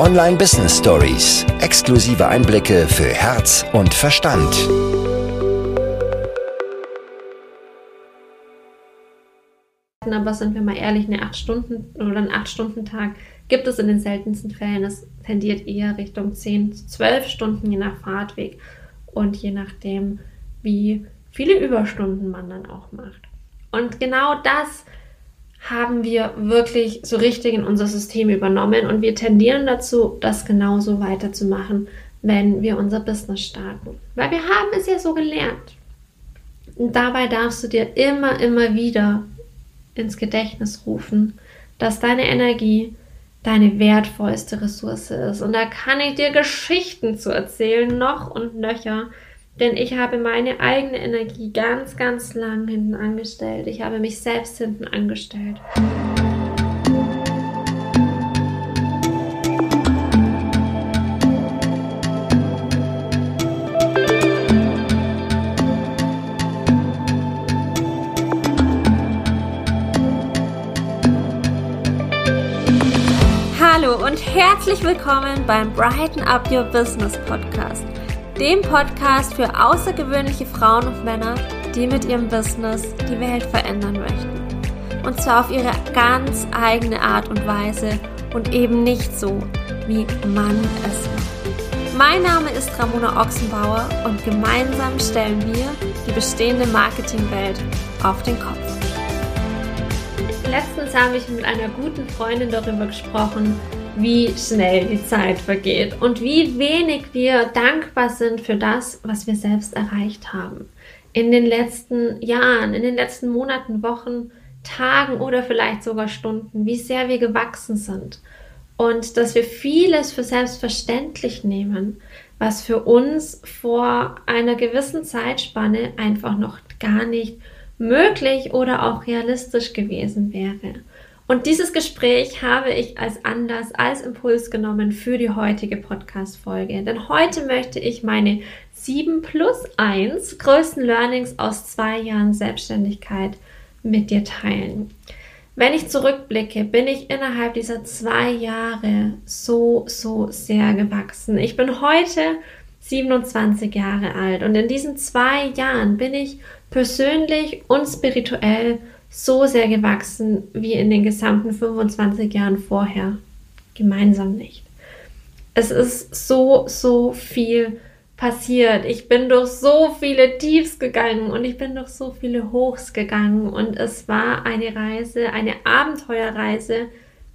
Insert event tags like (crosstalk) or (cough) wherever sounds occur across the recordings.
Online Business Stories. Exklusive Einblicke für Herz und Verstand. Aber sind wir mal ehrlich, eine 8 Stunden oder ein 8 Stunden Tag gibt es in den seltensten Fällen. Es tendiert eher Richtung 10, 12 Stunden je nach Fahrtweg und je nachdem, wie viele Überstunden man dann auch macht. Und genau das haben wir wirklich so richtig in unser System übernommen und wir tendieren dazu, das genauso weiterzumachen, wenn wir unser Business starten. Weil wir haben es ja so gelernt. Und dabei darfst du dir immer, immer wieder ins Gedächtnis rufen, dass deine Energie deine wertvollste Ressource ist. Und da kann ich dir Geschichten zu erzählen, noch und nöcher, denn ich habe meine eigene Energie ganz, ganz lang hinten angestellt. Ich habe mich selbst hinten angestellt. Hallo und herzlich willkommen beim Brighten Up Your Business Podcast dem Podcast für außergewöhnliche Frauen und Männer, die mit ihrem Business die Welt verändern möchten. Und zwar auf ihre ganz eigene Art und Weise und eben nicht so, wie man es macht. Mein Name ist Ramona Ochsenbauer und gemeinsam stellen wir die bestehende Marketingwelt auf den Kopf. Letztens habe ich mit einer guten Freundin darüber gesprochen, wie schnell die Zeit vergeht und wie wenig wir dankbar sind für das, was wir selbst erreicht haben. In den letzten Jahren, in den letzten Monaten, Wochen, Tagen oder vielleicht sogar Stunden, wie sehr wir gewachsen sind. Und dass wir vieles für selbstverständlich nehmen, was für uns vor einer gewissen Zeitspanne einfach noch gar nicht möglich oder auch realistisch gewesen wäre. Und dieses Gespräch habe ich als Anlass, als Impuls genommen für die heutige Podcast-Folge. Denn heute möchte ich meine 7 plus 1 größten Learnings aus zwei Jahren Selbstständigkeit mit dir teilen. Wenn ich zurückblicke, bin ich innerhalb dieser zwei Jahre so, so sehr gewachsen. Ich bin heute 27 Jahre alt und in diesen zwei Jahren bin ich persönlich und spirituell so sehr gewachsen wie in den gesamten 25 Jahren vorher. Gemeinsam nicht. Es ist so, so viel passiert. Ich bin durch so viele Tiefs gegangen und ich bin durch so viele Hochs gegangen und es war eine Reise, eine Abenteuerreise,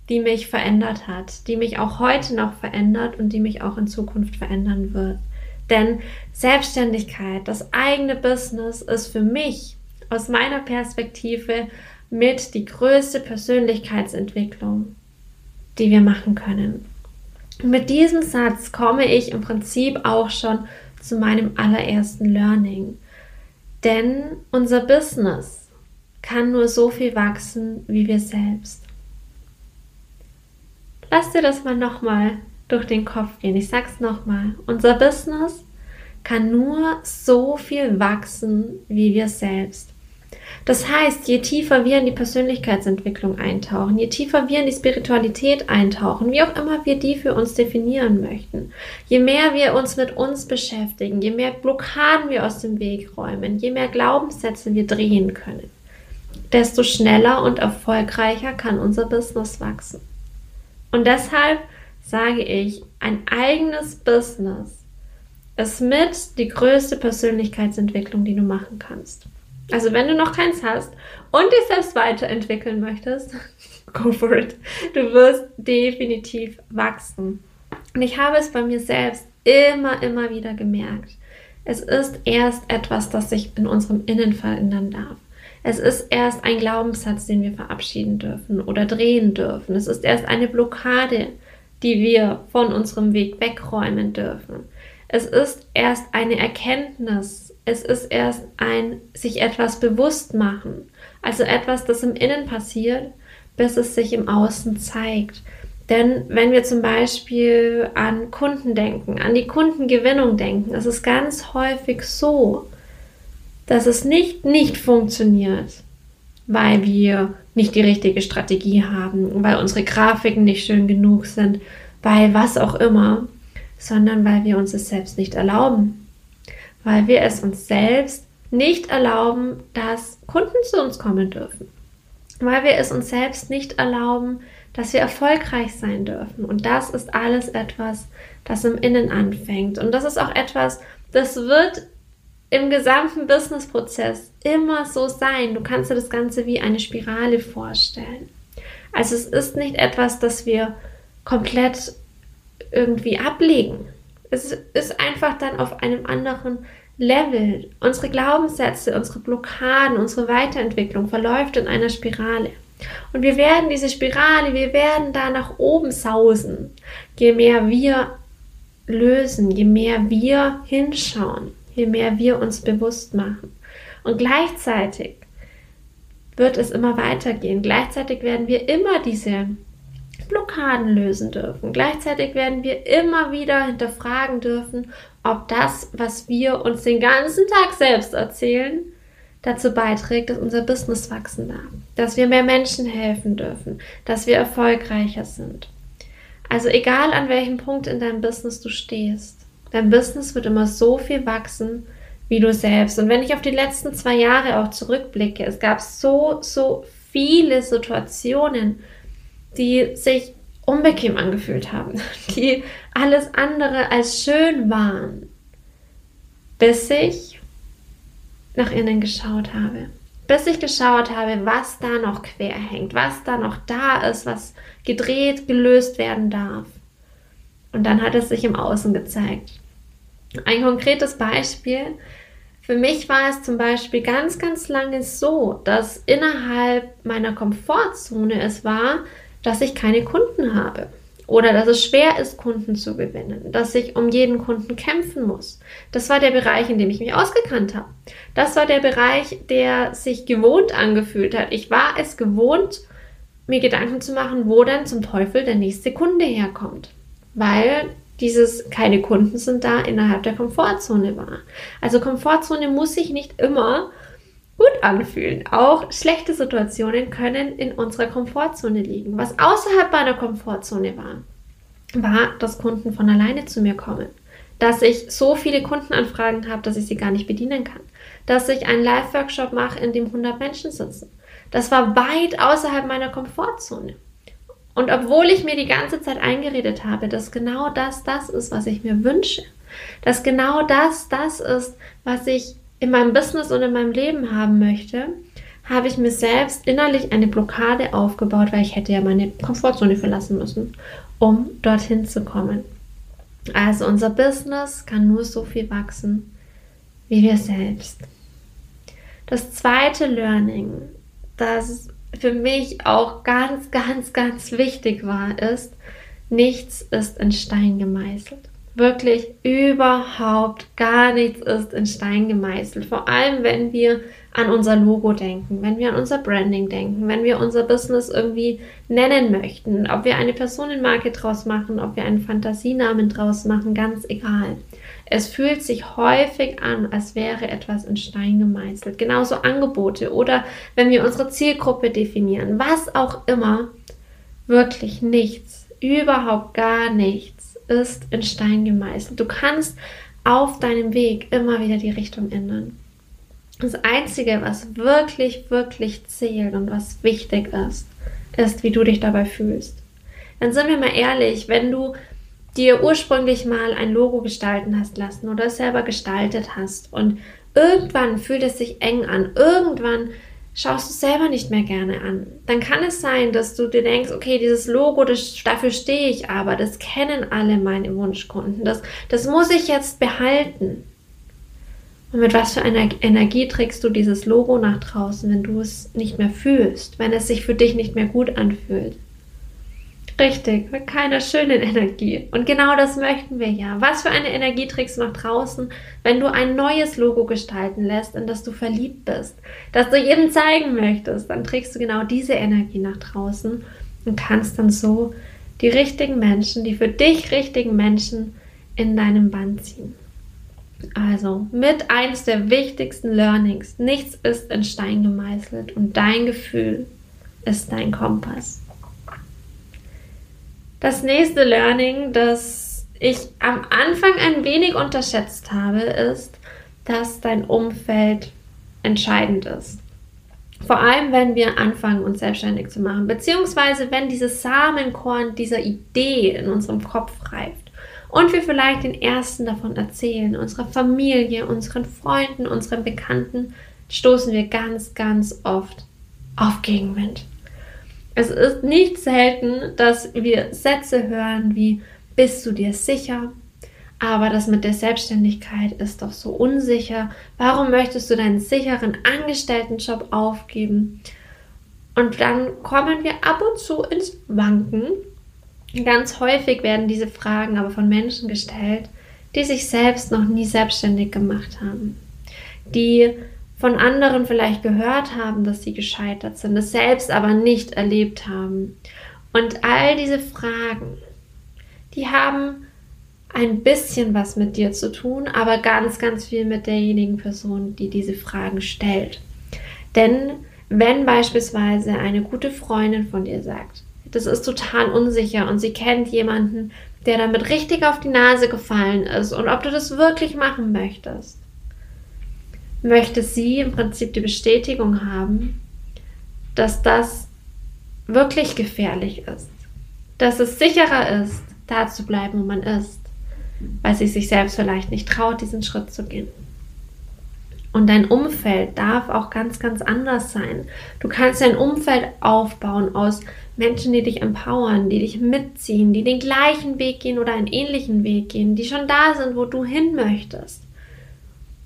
die mich verändert hat, die mich auch heute noch verändert und die mich auch in Zukunft verändern wird. Denn Selbstständigkeit, das eigene Business ist für mich aus meiner Perspektive mit die größte Persönlichkeitsentwicklung, die wir machen können. Und mit diesem Satz komme ich im Prinzip auch schon zu meinem allerersten Learning. Denn unser Business kann nur so viel wachsen wie wir selbst. Lass dir das mal nochmal durch den Kopf gehen. Ich sag's nochmal. Unser Business kann nur so viel wachsen wie wir selbst. Das heißt, je tiefer wir in die Persönlichkeitsentwicklung eintauchen, je tiefer wir in die Spiritualität eintauchen, wie auch immer wir die für uns definieren möchten, je mehr wir uns mit uns beschäftigen, je mehr Blockaden wir aus dem Weg räumen, je mehr Glaubenssätze wir drehen können, desto schneller und erfolgreicher kann unser Business wachsen. Und deshalb sage ich, ein eigenes Business ist mit die größte Persönlichkeitsentwicklung, die du machen kannst. Also wenn du noch keins hast und dich selbst weiterentwickeln möchtest, (laughs) go for it. Du wirst definitiv wachsen. Und ich habe es bei mir selbst immer, immer wieder gemerkt. Es ist erst etwas, das sich in unserem Innen verändern darf. Es ist erst ein Glaubenssatz, den wir verabschieden dürfen oder drehen dürfen. Es ist erst eine Blockade, die wir von unserem Weg wegräumen dürfen. Es ist erst eine Erkenntnis, es ist erst ein sich etwas bewusst machen, also etwas, das im Innen passiert, bis es sich im Außen zeigt. Denn wenn wir zum Beispiel an Kunden denken, an die Kundengewinnung denken, ist es ganz häufig so, dass es nicht nicht funktioniert, weil wir nicht die richtige Strategie haben, weil unsere Grafiken nicht schön genug sind, weil was auch immer, sondern weil wir uns es selbst nicht erlauben. Weil wir es uns selbst nicht erlauben, dass Kunden zu uns kommen dürfen. Weil wir es uns selbst nicht erlauben, dass wir erfolgreich sein dürfen. Und das ist alles etwas, das im Innen anfängt. Und das ist auch etwas, das wird im gesamten Businessprozess immer so sein. Du kannst dir das Ganze wie eine Spirale vorstellen. Also es ist nicht etwas, das wir komplett irgendwie ablegen. Es ist einfach dann auf einem anderen Level. Unsere Glaubenssätze, unsere Blockaden, unsere Weiterentwicklung verläuft in einer Spirale. Und wir werden diese Spirale, wir werden da nach oben sausen, je mehr wir lösen, je mehr wir hinschauen, je mehr wir uns bewusst machen. Und gleichzeitig wird es immer weitergehen. Gleichzeitig werden wir immer diese Blockaden lösen dürfen. Gleichzeitig werden wir immer wieder hinterfragen dürfen, ob das, was wir uns den ganzen Tag selbst erzählen, dazu beiträgt, dass unser Business wachsen darf, dass wir mehr Menschen helfen dürfen, dass wir erfolgreicher sind. Also egal an welchem Punkt in deinem Business du stehst, dein Business wird immer so viel wachsen, wie du selbst. Und wenn ich auf die letzten zwei Jahre auch zurückblicke, es gab so, so viele Situationen, die sich unbequem angefühlt haben, (laughs) die alles andere als schön waren, bis ich nach innen geschaut habe. Bis ich geschaut habe, was da noch quer hängt, was da noch da ist, was gedreht, gelöst werden darf. Und dann hat es sich im Außen gezeigt. Ein konkretes Beispiel. Für mich war es zum Beispiel ganz, ganz lange so, dass innerhalb meiner Komfortzone es war, dass ich keine Kunden habe oder dass es schwer ist, Kunden zu gewinnen, dass ich um jeden Kunden kämpfen muss. Das war der Bereich, in dem ich mich ausgekannt habe. Das war der Bereich, der sich gewohnt angefühlt hat. Ich war es gewohnt, mir Gedanken zu machen, wo denn zum Teufel der nächste Kunde herkommt. Weil dieses keine Kunden sind da innerhalb der Komfortzone war. Also Komfortzone muss sich nicht immer gut anfühlen. Auch schlechte Situationen können in unserer Komfortzone liegen. Was außerhalb meiner Komfortzone war, war, dass Kunden von alleine zu mir kommen. Dass ich so viele Kundenanfragen habe, dass ich sie gar nicht bedienen kann. Dass ich einen Live-Workshop mache, in dem 100 Menschen sitzen. Das war weit außerhalb meiner Komfortzone. Und obwohl ich mir die ganze Zeit eingeredet habe, dass genau das das ist, was ich mir wünsche, dass genau das das ist, was ich in meinem Business und in meinem Leben haben möchte, habe ich mir selbst innerlich eine Blockade aufgebaut, weil ich hätte ja meine Komfortzone verlassen müssen, um dorthin zu kommen. Also unser Business kann nur so viel wachsen wie wir selbst. Das zweite Learning, das für mich auch ganz, ganz, ganz wichtig war, ist, nichts ist in Stein gemeißelt wirklich überhaupt gar nichts ist in Stein gemeißelt. Vor allem, wenn wir an unser Logo denken, wenn wir an unser Branding denken, wenn wir unser Business irgendwie nennen möchten, ob wir eine Personenmarke draus machen, ob wir einen Fantasienamen draus machen, ganz egal. Es fühlt sich häufig an, als wäre etwas in Stein gemeißelt. Genauso Angebote oder wenn wir unsere Zielgruppe definieren, was auch immer, wirklich nichts, überhaupt gar nichts ist in Stein gemeißelt. Du kannst auf deinem Weg immer wieder die Richtung ändern. Das Einzige, was wirklich, wirklich zählt und was wichtig ist, ist, wie du dich dabei fühlst. Dann sind wir mal ehrlich, wenn du dir ursprünglich mal ein Logo gestalten hast lassen oder es selber gestaltet hast und irgendwann fühlt es sich eng an, irgendwann schaust du selber nicht mehr gerne an. Dann kann es sein, dass du dir denkst, okay, dieses Logo, das, dafür stehe ich aber, das kennen alle meine Wunschkunden, das, das muss ich jetzt behalten. Und mit was für einer Energie trägst du dieses Logo nach draußen, wenn du es nicht mehr fühlst, wenn es sich für dich nicht mehr gut anfühlt? Richtig, mit keiner schönen Energie. Und genau das möchten wir ja. Was für eine Energie trägst du nach draußen, wenn du ein neues Logo gestalten lässt, in das du verliebt bist, das du jedem zeigen möchtest, dann trägst du genau diese Energie nach draußen und kannst dann so die richtigen Menschen, die für dich richtigen Menschen in deinem Band ziehen. Also mit eines der wichtigsten Learnings. Nichts ist in Stein gemeißelt und dein Gefühl ist dein Kompass. Das nächste Learning, das ich am Anfang ein wenig unterschätzt habe, ist, dass dein Umfeld entscheidend ist. Vor allem, wenn wir anfangen, uns selbstständig zu machen, beziehungsweise wenn dieses Samenkorn dieser Idee in unserem Kopf reift und wir vielleicht den ersten davon erzählen, unserer Familie, unseren Freunden, unseren Bekannten, stoßen wir ganz, ganz oft auf Gegenwind. Es ist nicht selten, dass wir Sätze hören wie bist du dir sicher? Aber das mit der Selbstständigkeit ist doch so unsicher. Warum möchtest du deinen sicheren Angestelltenjob aufgeben? Und dann kommen wir ab und zu ins Wanken. Ganz häufig werden diese Fragen aber von Menschen gestellt, die sich selbst noch nie selbstständig gemacht haben, die von anderen vielleicht gehört haben, dass sie gescheitert sind, es selbst aber nicht erlebt haben. Und all diese Fragen, die haben ein bisschen was mit dir zu tun, aber ganz, ganz viel mit derjenigen Person, die diese Fragen stellt. Denn wenn beispielsweise eine gute Freundin von dir sagt, das ist total unsicher und sie kennt jemanden, der damit richtig auf die Nase gefallen ist und ob du das wirklich machen möchtest, möchte sie im Prinzip die Bestätigung haben, dass das wirklich gefährlich ist, dass es sicherer ist, da zu bleiben, wo man ist, weil sie sich selbst vielleicht nicht traut, diesen Schritt zu gehen. Und dein Umfeld darf auch ganz, ganz anders sein. Du kannst dein Umfeld aufbauen aus Menschen, die dich empowern, die dich mitziehen, die den gleichen Weg gehen oder einen ähnlichen Weg gehen, die schon da sind, wo du hin möchtest.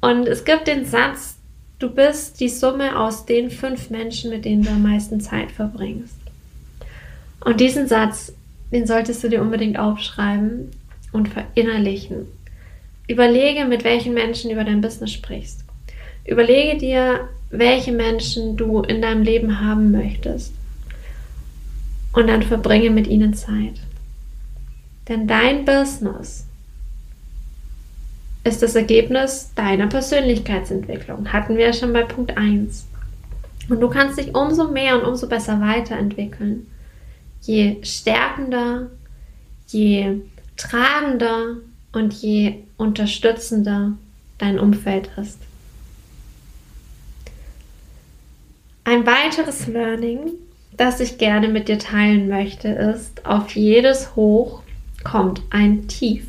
Und es gibt den Satz, du bist die Summe aus den fünf Menschen, mit denen du am meisten Zeit verbringst. Und diesen Satz, den solltest du dir unbedingt aufschreiben und verinnerlichen. Überlege, mit welchen Menschen über dein Business sprichst. Überlege dir, welche Menschen du in deinem Leben haben möchtest. Und dann verbringe mit ihnen Zeit. Denn dein Business ist das Ergebnis deiner Persönlichkeitsentwicklung. Hatten wir ja schon bei Punkt 1. Und du kannst dich umso mehr und umso besser weiterentwickeln. Je stärkender, je tragender und je unterstützender dein Umfeld ist. Ein weiteres Learning, das ich gerne mit dir teilen möchte, ist, auf jedes Hoch kommt ein Tief.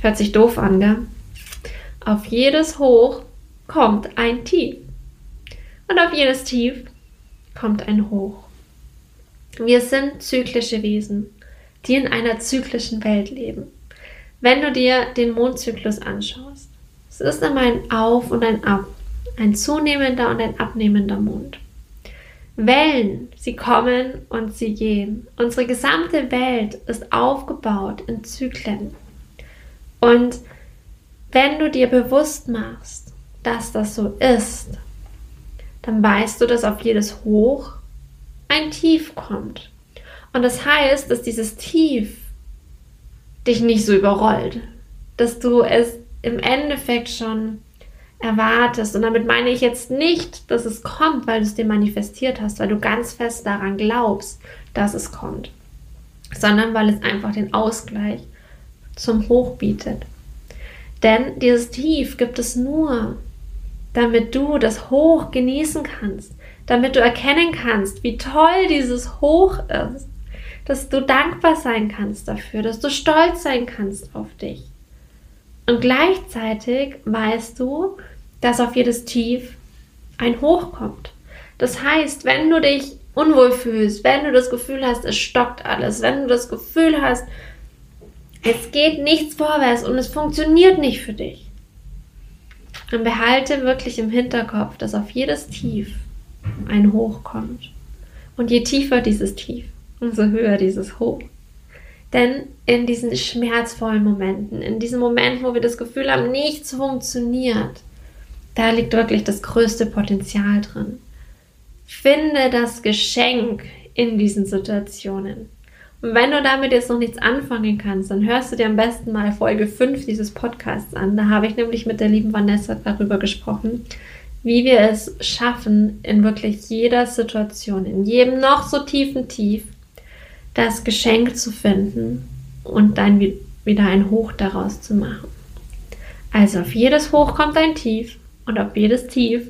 Hört sich doof an, gell? Auf jedes Hoch kommt ein Tief. Und auf jedes Tief kommt ein Hoch. Wir sind zyklische Wesen, die in einer zyklischen Welt leben. Wenn du dir den Mondzyklus anschaust, es ist immer ein Auf und ein Ab, ein zunehmender und ein abnehmender Mond. Wellen, sie kommen und sie gehen. Unsere gesamte Welt ist aufgebaut in Zyklen. Und wenn du dir bewusst machst, dass das so ist, dann weißt du, dass auf jedes Hoch ein Tief kommt. Und das heißt, dass dieses Tief dich nicht so überrollt, dass du es im Endeffekt schon erwartest. Und damit meine ich jetzt nicht, dass es kommt, weil du es dir manifestiert hast, weil du ganz fest daran glaubst, dass es kommt, sondern weil es einfach den Ausgleich zum Hoch bietet. Denn dieses Tief gibt es nur, damit du das Hoch genießen kannst, damit du erkennen kannst, wie toll dieses Hoch ist, dass du dankbar sein kannst dafür, dass du stolz sein kannst auf dich. Und gleichzeitig weißt du, dass auf jedes Tief ein Hoch kommt. Das heißt, wenn du dich unwohl fühlst, wenn du das Gefühl hast, es stockt alles, wenn du das Gefühl hast, es geht nichts vorwärts und es funktioniert nicht für dich. Und behalte wirklich im Hinterkopf, dass auf jedes Tief ein Hoch kommt. Und je tiefer dieses Tief, umso höher dieses Hoch. Denn in diesen schmerzvollen Momenten, in diesen Momenten, wo wir das Gefühl haben, nichts funktioniert, da liegt wirklich das größte Potenzial drin. Finde das Geschenk in diesen Situationen. Und wenn du damit jetzt noch nichts anfangen kannst, dann hörst du dir am besten mal Folge 5 dieses Podcasts an. Da habe ich nämlich mit der lieben Vanessa darüber gesprochen, wie wir es schaffen, in wirklich jeder Situation, in jedem noch so tiefen Tief, das Geschenk zu finden und dann wieder ein Hoch daraus zu machen. Also auf jedes Hoch kommt ein Tief und auf jedes Tief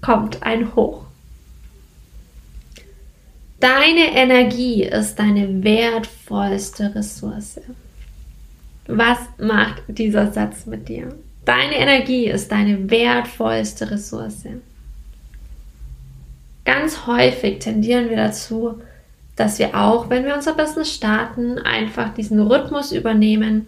kommt ein Hoch. Deine Energie ist deine wertvollste Ressource. Was macht dieser Satz mit dir? Deine Energie ist deine wertvollste Ressource. Ganz häufig tendieren wir dazu, dass wir auch, wenn wir unser Business starten, einfach diesen Rhythmus übernehmen,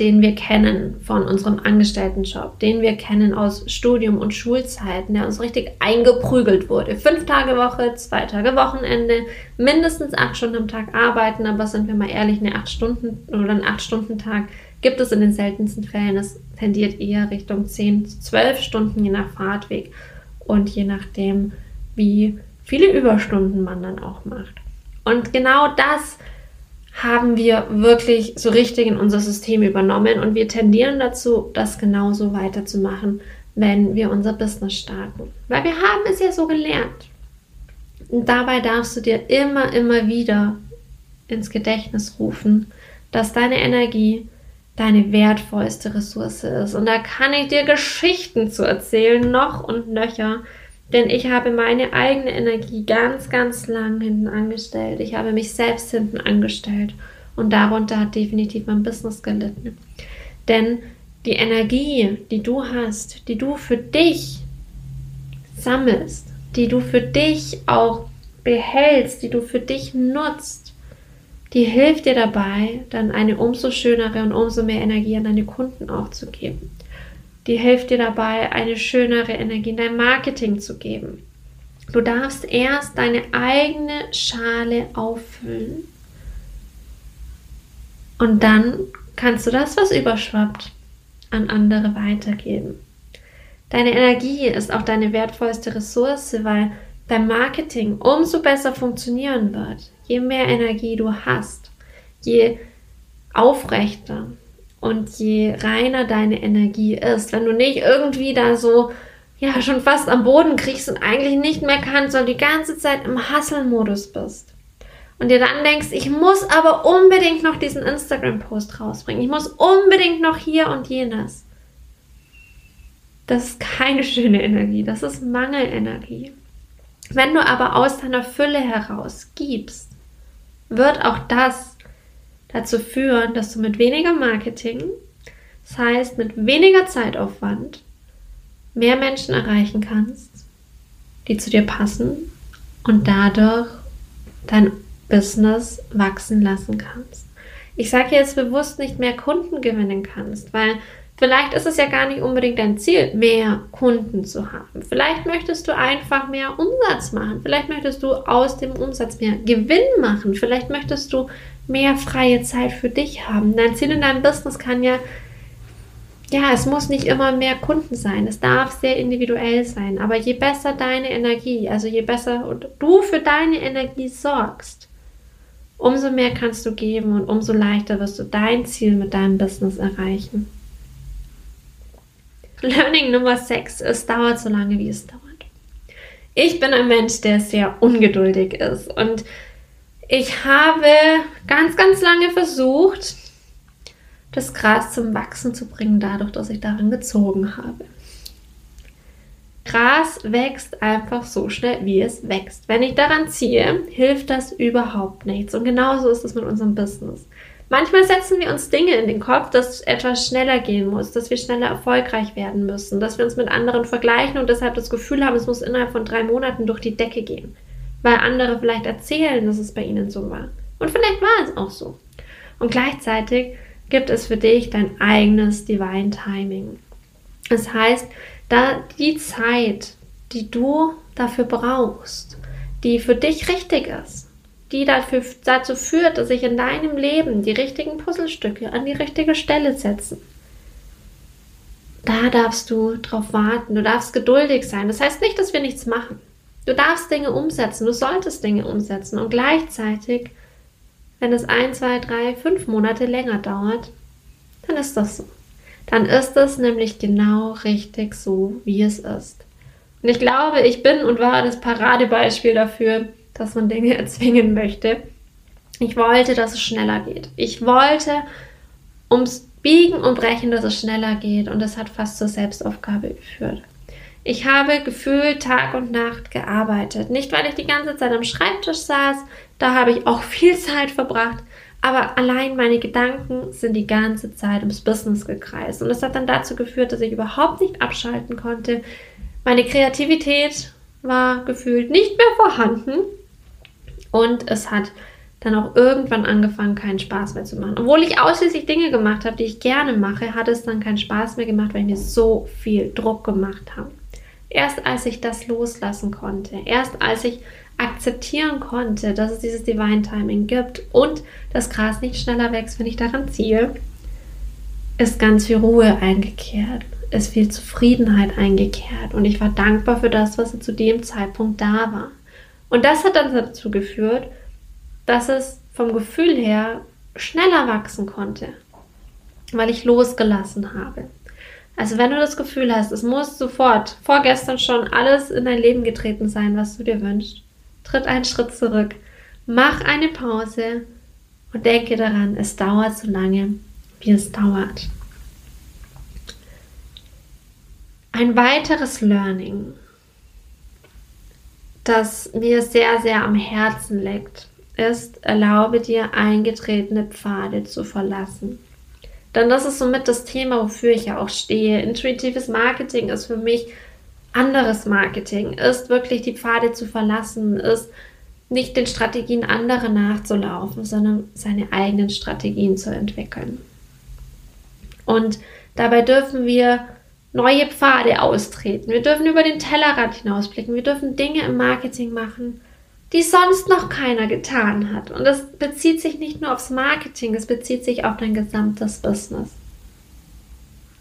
den wir kennen von unserem Angestelltenjob, den wir kennen aus Studium und Schulzeiten, der uns richtig eingeprügelt wurde. Fünf Tage Woche, zwei Tage Wochenende, mindestens acht Stunden am Tag arbeiten, aber sind wir mal ehrlich, eine acht Stunden oder einen acht Stunden Tag gibt es in den seltensten Fällen. Es tendiert eher Richtung zehn, zwölf Stunden je nach Fahrtweg und je nachdem, wie viele Überstunden man dann auch macht. Und genau das haben wir wirklich so richtig in unser System übernommen und wir tendieren dazu, das genauso weiterzumachen, wenn wir unser Business starten. Weil wir haben es ja so gelernt. Und dabei darfst du dir immer, immer wieder ins Gedächtnis rufen, dass deine Energie deine wertvollste Ressource ist. Und da kann ich dir Geschichten zu erzählen, noch und nöcher, denn ich habe meine eigene Energie ganz, ganz lang hinten angestellt. Ich habe mich selbst hinten angestellt. Und darunter hat definitiv mein Business gelitten. Denn die Energie, die du hast, die du für dich sammelst, die du für dich auch behältst, die du für dich nutzt, die hilft dir dabei, dann eine umso schönere und umso mehr Energie an deine Kunden auch zu geben die hilft dir dabei, eine schönere Energie in dein Marketing zu geben. Du darfst erst deine eigene Schale auffüllen. Und dann kannst du das, was überschwappt, an andere weitergeben. Deine Energie ist auch deine wertvollste Ressource, weil dein Marketing umso besser funktionieren wird, je mehr Energie du hast, je aufrechter, und je reiner deine Energie ist, wenn du nicht irgendwie da so, ja, schon fast am Boden kriegst und eigentlich nicht mehr kannst, du die ganze Zeit im Hustle-Modus bist. Und dir dann denkst, ich muss aber unbedingt noch diesen Instagram-Post rausbringen. Ich muss unbedingt noch hier und jenes. Das ist keine schöne Energie, das ist Mangelenergie. Wenn du aber aus deiner Fülle heraus gibst, wird auch das dazu führen, dass du mit weniger Marketing, das heißt mit weniger Zeitaufwand, mehr Menschen erreichen kannst, die zu dir passen und dadurch dein Business wachsen lassen kannst. Ich sage jetzt bewusst nicht mehr Kunden gewinnen kannst, weil vielleicht ist es ja gar nicht unbedingt dein Ziel, mehr Kunden zu haben. Vielleicht möchtest du einfach mehr Umsatz machen. Vielleicht möchtest du aus dem Umsatz mehr Gewinn machen. Vielleicht möchtest du mehr freie Zeit für dich haben. Dein Ziel in deinem Business kann ja, ja, es muss nicht immer mehr Kunden sein. Es darf sehr individuell sein. Aber je besser deine Energie, also je besser du für deine Energie sorgst, umso mehr kannst du geben und umso leichter wirst du dein Ziel mit deinem Business erreichen. Learning Nummer 6, es dauert so lange, wie es dauert. Ich bin ein Mensch, der sehr ungeduldig ist und ich habe ganz, ganz lange versucht, das Gras zum Wachsen zu bringen, dadurch, dass ich daran gezogen habe. Gras wächst einfach so schnell, wie es wächst. Wenn ich daran ziehe, hilft das überhaupt nichts. Und genauso ist es mit unserem Business. Manchmal setzen wir uns Dinge in den Kopf, dass etwas schneller gehen muss, dass wir schneller erfolgreich werden müssen, dass wir uns mit anderen vergleichen und deshalb das Gefühl haben, es muss innerhalb von drei Monaten durch die Decke gehen weil andere vielleicht erzählen, dass es bei ihnen so war. Und vielleicht war es auch so. Und gleichzeitig gibt es für dich dein eigenes Divine Timing. Das heißt, da die Zeit, die du dafür brauchst, die für dich richtig ist, die dafür, dazu führt, dass sich in deinem Leben die richtigen Puzzlestücke an die richtige Stelle setzen. Da darfst du drauf warten, du darfst geduldig sein. Das heißt nicht, dass wir nichts machen. Du darfst Dinge umsetzen, du solltest Dinge umsetzen und gleichzeitig, wenn es ein, zwei, drei, fünf Monate länger dauert, dann ist das so. Dann ist es nämlich genau richtig so, wie es ist. Und ich glaube, ich bin und war das Paradebeispiel dafür, dass man Dinge (laughs) erzwingen möchte. Ich wollte, dass es schneller geht. Ich wollte ums Biegen und Brechen, dass es schneller geht. Und das hat fast zur Selbstaufgabe geführt. Ich habe gefühlt Tag und Nacht gearbeitet. Nicht, weil ich die ganze Zeit am Schreibtisch saß, da habe ich auch (laughs) viel Zeit verbracht, aber allein meine Gedanken sind die ganze Zeit ums Business gekreist. Und das hat dann dazu geführt, dass ich überhaupt nicht abschalten konnte. Meine Kreativität war gefühlt nicht mehr vorhanden. Und es hat dann auch irgendwann angefangen, keinen Spaß mehr zu machen. Obwohl ich ausschließlich Dinge gemacht habe, die ich gerne mache, hat es dann keinen Spaß mehr gemacht, weil ich mir so viel Druck gemacht habe. Erst als ich das loslassen konnte, erst als ich akzeptieren konnte, dass es dieses Divine Timing gibt und das Gras nicht schneller wächst, wenn ich daran ziehe, ist ganz viel Ruhe eingekehrt, ist viel Zufriedenheit eingekehrt und ich war dankbar für das, was zu dem Zeitpunkt da war. Und das hat dann dazu geführt, dass es vom Gefühl her schneller wachsen konnte, weil ich losgelassen habe. Also wenn du das Gefühl hast, es muss sofort, vorgestern schon alles in dein Leben getreten sein, was du dir wünschst, tritt einen Schritt zurück, mach eine Pause und denke daran, es dauert so lange, wie es dauert. Ein weiteres Learning, das mir sehr, sehr am Herzen liegt, ist, erlaube dir eingetretene Pfade zu verlassen. Denn das ist somit das Thema, wofür ich ja auch stehe. Intuitives Marketing ist für mich anderes Marketing, ist wirklich die Pfade zu verlassen, ist nicht den Strategien anderer nachzulaufen, sondern seine eigenen Strategien zu entwickeln. Und dabei dürfen wir neue Pfade austreten. Wir dürfen über den Tellerrand hinausblicken. Wir dürfen Dinge im Marketing machen, die sonst noch keiner getan hat. Und das bezieht sich nicht nur aufs Marketing, es bezieht sich auf dein gesamtes Business.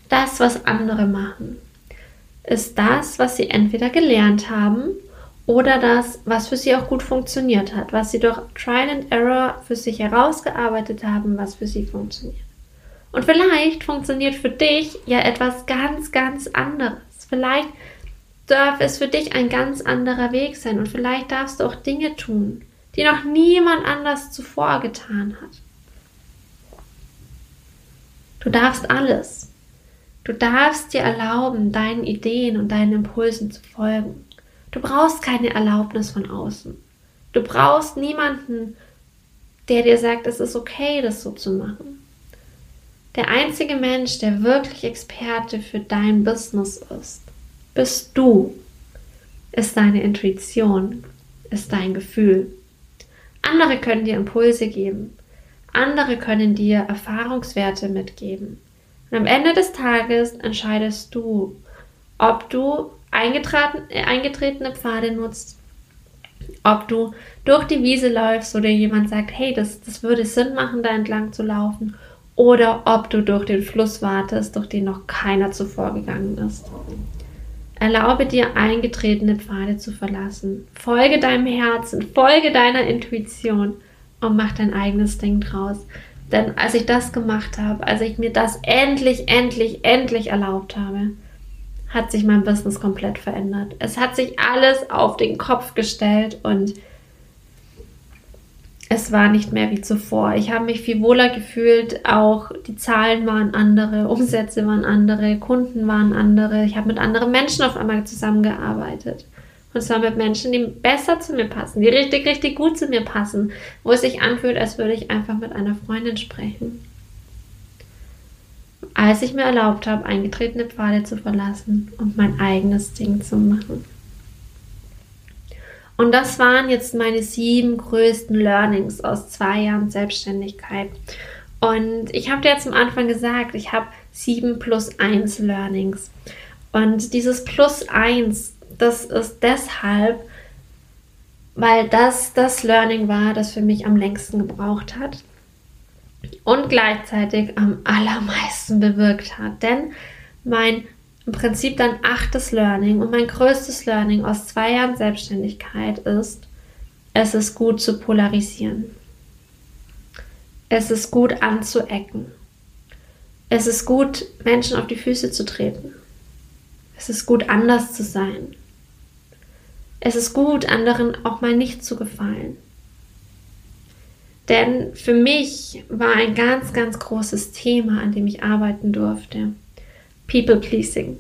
Das, was andere machen ist das, was sie entweder gelernt haben oder das, was für sie auch gut funktioniert hat, was sie durch Trial and Error für sich herausgearbeitet haben, was für sie funktioniert. Und vielleicht funktioniert für dich ja etwas ganz, ganz anderes. Vielleicht darf es für dich ein ganz anderer Weg sein und vielleicht darfst du auch Dinge tun, die noch niemand anders zuvor getan hat. Du darfst alles. Du darfst dir erlauben, deinen Ideen und deinen Impulsen zu folgen. Du brauchst keine Erlaubnis von außen. Du brauchst niemanden, der dir sagt, es ist okay, das so zu machen. Der einzige Mensch, der wirklich Experte für dein Business ist, bist du, ist deine Intuition, ist dein Gefühl. Andere können dir Impulse geben, andere können dir Erfahrungswerte mitgeben. Und am Ende des Tages entscheidest du, ob du äh, eingetretene Pfade nutzt, ob du durch die Wiese läufst oder jemand sagt, hey, das, das würde Sinn machen, da entlang zu laufen, oder ob du durch den Fluss wartest, durch den noch keiner zuvor gegangen ist. Erlaube dir, eingetretene Pfade zu verlassen. Folge deinem Herzen, folge deiner Intuition und mach dein eigenes Ding draus. Denn als ich das gemacht habe, als ich mir das endlich, endlich, endlich erlaubt habe, hat sich mein Business komplett verändert. Es hat sich alles auf den Kopf gestellt und es war nicht mehr wie zuvor. Ich habe mich viel wohler gefühlt. Auch die Zahlen waren andere, Umsätze waren andere, Kunden waren andere. Ich habe mit anderen Menschen auf einmal zusammengearbeitet. Und zwar mit Menschen, die besser zu mir passen, die richtig, richtig gut zu mir passen, wo es sich anfühlt, als würde ich einfach mit einer Freundin sprechen. Als ich mir erlaubt habe, eingetretene Pfade zu verlassen und mein eigenes Ding zu machen. Und das waren jetzt meine sieben größten Learnings aus zwei Jahren Selbstständigkeit. Und ich habe dir jetzt am Anfang gesagt, ich habe sieben plus eins Learnings. Und dieses plus eins das ist deshalb, weil das das Learning war, das für mich am längsten gebraucht hat und gleichzeitig am allermeisten bewirkt hat. Denn mein im Prinzip dann achtes Learning und mein größtes Learning aus zwei Jahren Selbstständigkeit ist, es ist gut zu polarisieren. Es ist gut anzuecken. Es ist gut, Menschen auf die Füße zu treten. Es ist gut, anders zu sein. Es ist gut, anderen auch mal nicht zu gefallen. Denn für mich war ein ganz, ganz großes Thema, an dem ich arbeiten durfte. People Pleasing.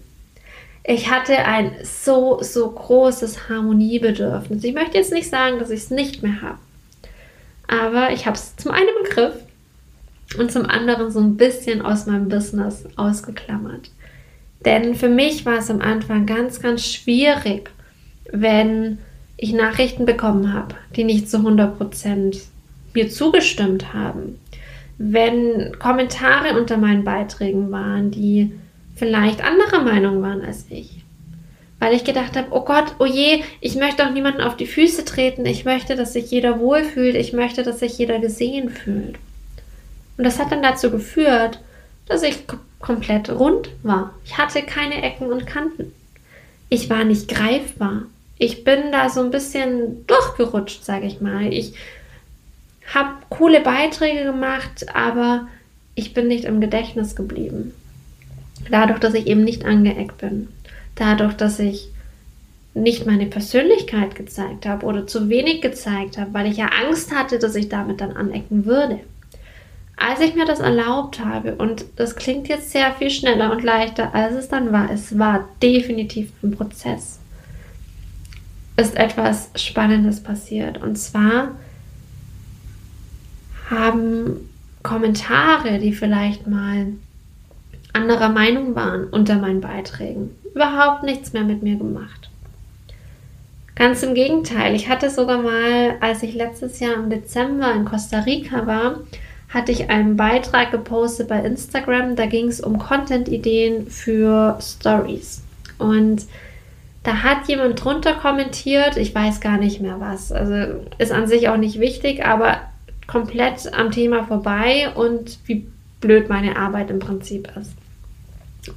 Ich hatte ein so, so großes Harmoniebedürfnis. Ich möchte jetzt nicht sagen, dass ich es nicht mehr habe. Aber ich habe es zum einen im Griff und zum anderen so ein bisschen aus meinem Business ausgeklammert. Denn für mich war es am Anfang ganz, ganz schwierig, wenn ich Nachrichten bekommen habe, die nicht zu 100% mir zugestimmt haben. Wenn Kommentare unter meinen Beiträgen waren, die vielleicht anderer Meinung waren als ich. Weil ich gedacht habe, oh Gott, oh je, ich möchte auch niemanden auf die Füße treten. Ich möchte, dass sich jeder wohlfühlt. Ich möchte, dass sich jeder gesehen fühlt. Und das hat dann dazu geführt, dass ich komplett rund war. Ich hatte keine Ecken und Kanten. Ich war nicht greifbar. Ich bin da so ein bisschen durchgerutscht, sage ich mal. Ich habe coole Beiträge gemacht, aber ich bin nicht im Gedächtnis geblieben. Dadurch, dass ich eben nicht angeeckt bin. Dadurch, dass ich nicht meine Persönlichkeit gezeigt habe oder zu wenig gezeigt habe, weil ich ja Angst hatte, dass ich damit dann anecken würde. Als ich mir das erlaubt habe, und das klingt jetzt sehr viel schneller und leichter, als es dann war, es war definitiv ein Prozess, ist etwas Spannendes passiert. Und zwar haben Kommentare, die vielleicht mal anderer Meinung waren unter meinen Beiträgen, überhaupt nichts mehr mit mir gemacht. Ganz im Gegenteil, ich hatte sogar mal, als ich letztes Jahr im Dezember in Costa Rica war, hatte ich einen Beitrag gepostet bei Instagram, da ging es um Content-Ideen für Stories. Und da hat jemand drunter kommentiert, ich weiß gar nicht mehr was, also ist an sich auch nicht wichtig, aber komplett am Thema vorbei und wie blöd meine Arbeit im Prinzip ist.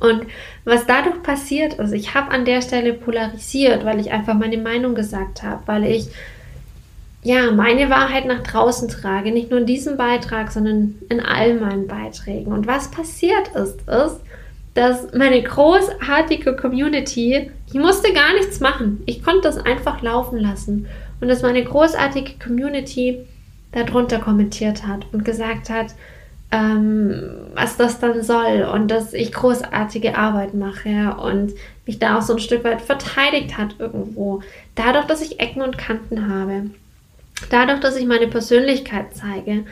Und was dadurch passiert ist, ich habe an der Stelle polarisiert, weil ich einfach meine Meinung gesagt habe, weil ich ja meine Wahrheit nach draußen trage, nicht nur in diesem Beitrag, sondern in all meinen Beiträgen. Und was passiert ist, ist, dass meine großartige Community, ich musste gar nichts machen, ich konnte das einfach laufen lassen. Und dass meine großartige Community darunter kommentiert hat und gesagt hat, ähm, was das dann soll und dass ich großartige Arbeit mache und mich da auch so ein Stück weit verteidigt hat irgendwo. Dadurch, dass ich Ecken und Kanten habe, dadurch, dass ich meine Persönlichkeit zeige,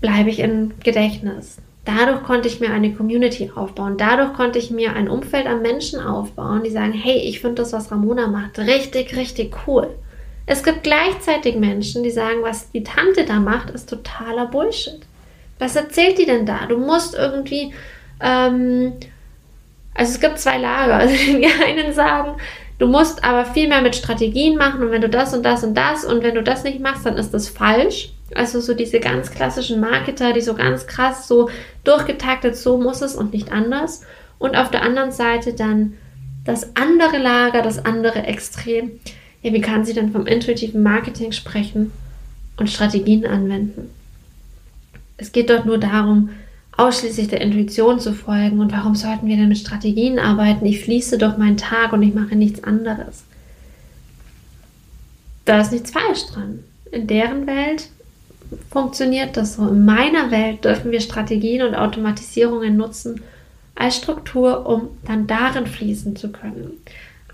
bleibe ich im Gedächtnis. Dadurch konnte ich mir eine Community aufbauen. Dadurch konnte ich mir ein Umfeld an Menschen aufbauen, die sagen, hey, ich finde das, was Ramona macht, richtig, richtig cool. Es gibt gleichzeitig Menschen, die sagen, was die Tante da macht, ist totaler Bullshit. Was erzählt die denn da? Du musst irgendwie, ähm, also es gibt zwei Lager. (laughs) Also die einen sagen, du musst aber viel mehr mit Strategien machen und wenn du das und das und das und wenn du das nicht machst, dann ist das falsch. Also so diese ganz klassischen Marketer, die so ganz krass so durchgetaktet, so muss es und nicht anders. Und auf der anderen Seite dann das andere Lager, das andere Extrem ja, wie kann sie denn vom intuitiven Marketing sprechen und Strategien anwenden? Es geht dort nur darum, ausschließlich der Intuition zu folgen. Und warum sollten wir denn mit Strategien arbeiten? Ich fließe doch meinen Tag und ich mache nichts anderes. Da ist nichts falsch dran. In deren Welt funktioniert das so. In meiner Welt dürfen wir Strategien und Automatisierungen nutzen als Struktur, um dann darin fließen zu können.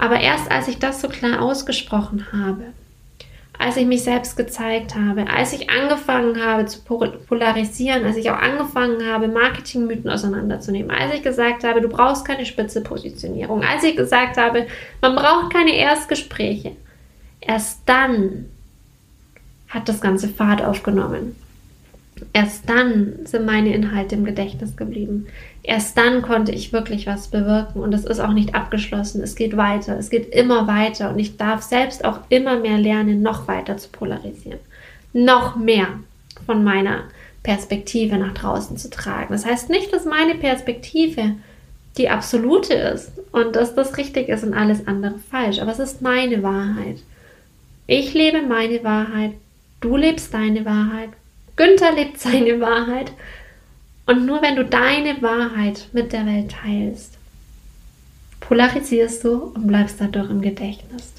Aber erst als ich das so klar ausgesprochen habe, als ich mich selbst gezeigt habe, als ich angefangen habe zu polarisieren, als ich auch angefangen habe, Marketingmythen auseinanderzunehmen, als ich gesagt habe, du brauchst keine spitze Positionierung, als ich gesagt habe, man braucht keine Erstgespräche, erst dann hat das ganze Fahrt aufgenommen. Erst dann sind meine Inhalte im Gedächtnis geblieben. Erst dann konnte ich wirklich was bewirken und es ist auch nicht abgeschlossen. Es geht weiter, es geht immer weiter und ich darf selbst auch immer mehr lernen, noch weiter zu polarisieren. Noch mehr von meiner Perspektive nach draußen zu tragen. Das heißt nicht, dass meine Perspektive die absolute ist und dass das richtig ist und alles andere falsch, aber es ist meine Wahrheit. Ich lebe meine Wahrheit, du lebst deine Wahrheit Günther lebt seine Wahrheit. Und nur wenn du deine Wahrheit mit der Welt teilst, polarisierst du und bleibst dadurch im Gedächtnis.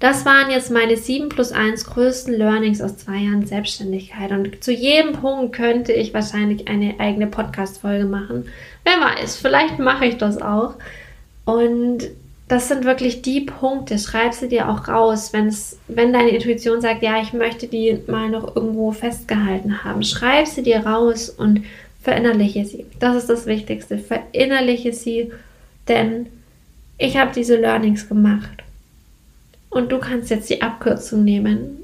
Das waren jetzt meine 7 plus 1 größten Learnings aus zwei Jahren Selbstständigkeit. Und zu jedem Punkt könnte ich wahrscheinlich eine eigene Podcast-Folge machen. Wer weiß, vielleicht mache ich das auch. Und das sind wirklich die Punkte. Schreib sie dir auch raus, wenn's, wenn deine Intuition sagt, ja, ich möchte die mal noch irgendwo festgehalten haben. Schreib sie dir raus und verinnerliche sie. Das ist das Wichtigste. Verinnerliche sie, denn ich habe diese Learnings gemacht. Und du kannst jetzt die Abkürzung nehmen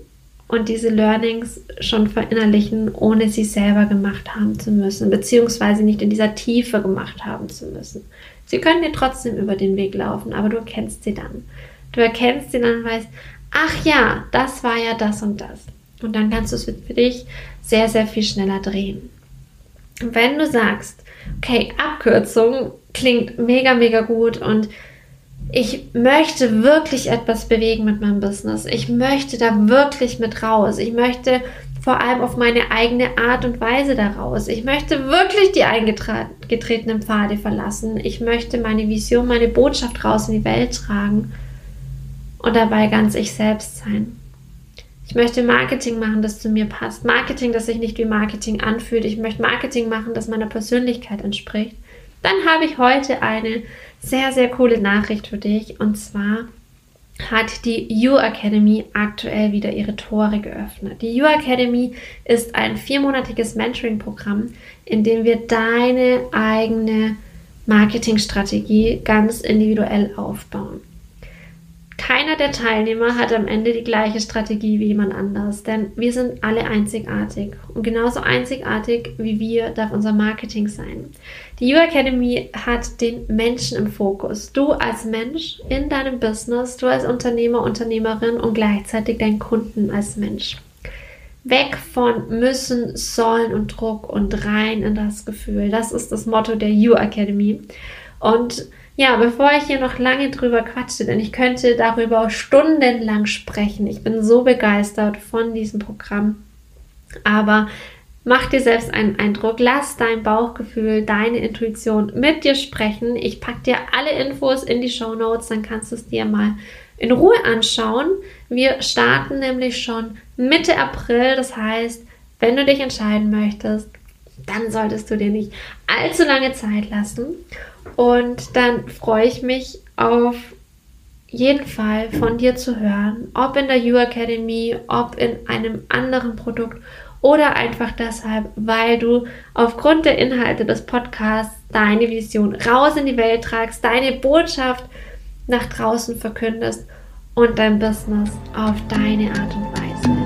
und diese Learnings schon verinnerlichen, ohne sie selber gemacht haben zu müssen, beziehungsweise nicht in dieser Tiefe gemacht haben zu müssen. Sie können dir trotzdem über den Weg laufen, aber du erkennst sie dann. Du erkennst sie dann und weißt, ach ja, das war ja das und das. Und dann kannst du es für dich sehr, sehr viel schneller drehen. Und wenn du sagst, okay, Abkürzung klingt mega, mega gut und ich möchte wirklich etwas bewegen mit meinem Business. Ich möchte da wirklich mit raus. Ich möchte vor allem auf meine eigene Art und Weise daraus. Ich möchte wirklich die eingetretenen Pfade verlassen. Ich möchte meine Vision, meine Botschaft raus in die Welt tragen und dabei ganz ich selbst sein. Ich möchte Marketing machen, das zu mir passt. Marketing, das sich nicht wie Marketing anfühlt. Ich möchte Marketing machen, das meiner Persönlichkeit entspricht. Dann habe ich heute eine sehr, sehr coole Nachricht für dich. Und zwar hat die You Academy aktuell wieder ihre Tore geöffnet. Die You Academy ist ein viermonatiges Mentoring-Programm, in dem wir deine eigene Marketingstrategie ganz individuell aufbauen. Keiner der Teilnehmer hat am Ende die gleiche Strategie wie jemand anders, denn wir sind alle einzigartig. Und genauso einzigartig wie wir darf unser Marketing sein. Die You Academy hat den Menschen im Fokus. Du als Mensch in deinem Business, du als Unternehmer, Unternehmerin und gleichzeitig dein Kunden als Mensch. Weg von müssen, sollen und Druck und rein in das Gefühl. Das ist das Motto der You Academy. Und ja, bevor ich hier noch lange drüber quatsche, denn ich könnte darüber stundenlang sprechen. Ich bin so begeistert von diesem Programm. Aber mach dir selbst einen Eindruck, lass dein Bauchgefühl, deine Intuition mit dir sprechen. Ich packe dir alle Infos in die Show Notes, dann kannst du es dir mal in Ruhe anschauen. Wir starten nämlich schon Mitte April, das heißt, wenn du dich entscheiden möchtest, dann solltest du dir nicht allzu lange Zeit lassen. Und dann freue ich mich auf jeden Fall von dir zu hören, ob in der You Academy, ob in einem anderen Produkt oder einfach deshalb, weil du aufgrund der Inhalte des Podcasts deine Vision raus in die Welt tragst, deine Botschaft nach draußen verkündest und dein Business auf deine Art und Weise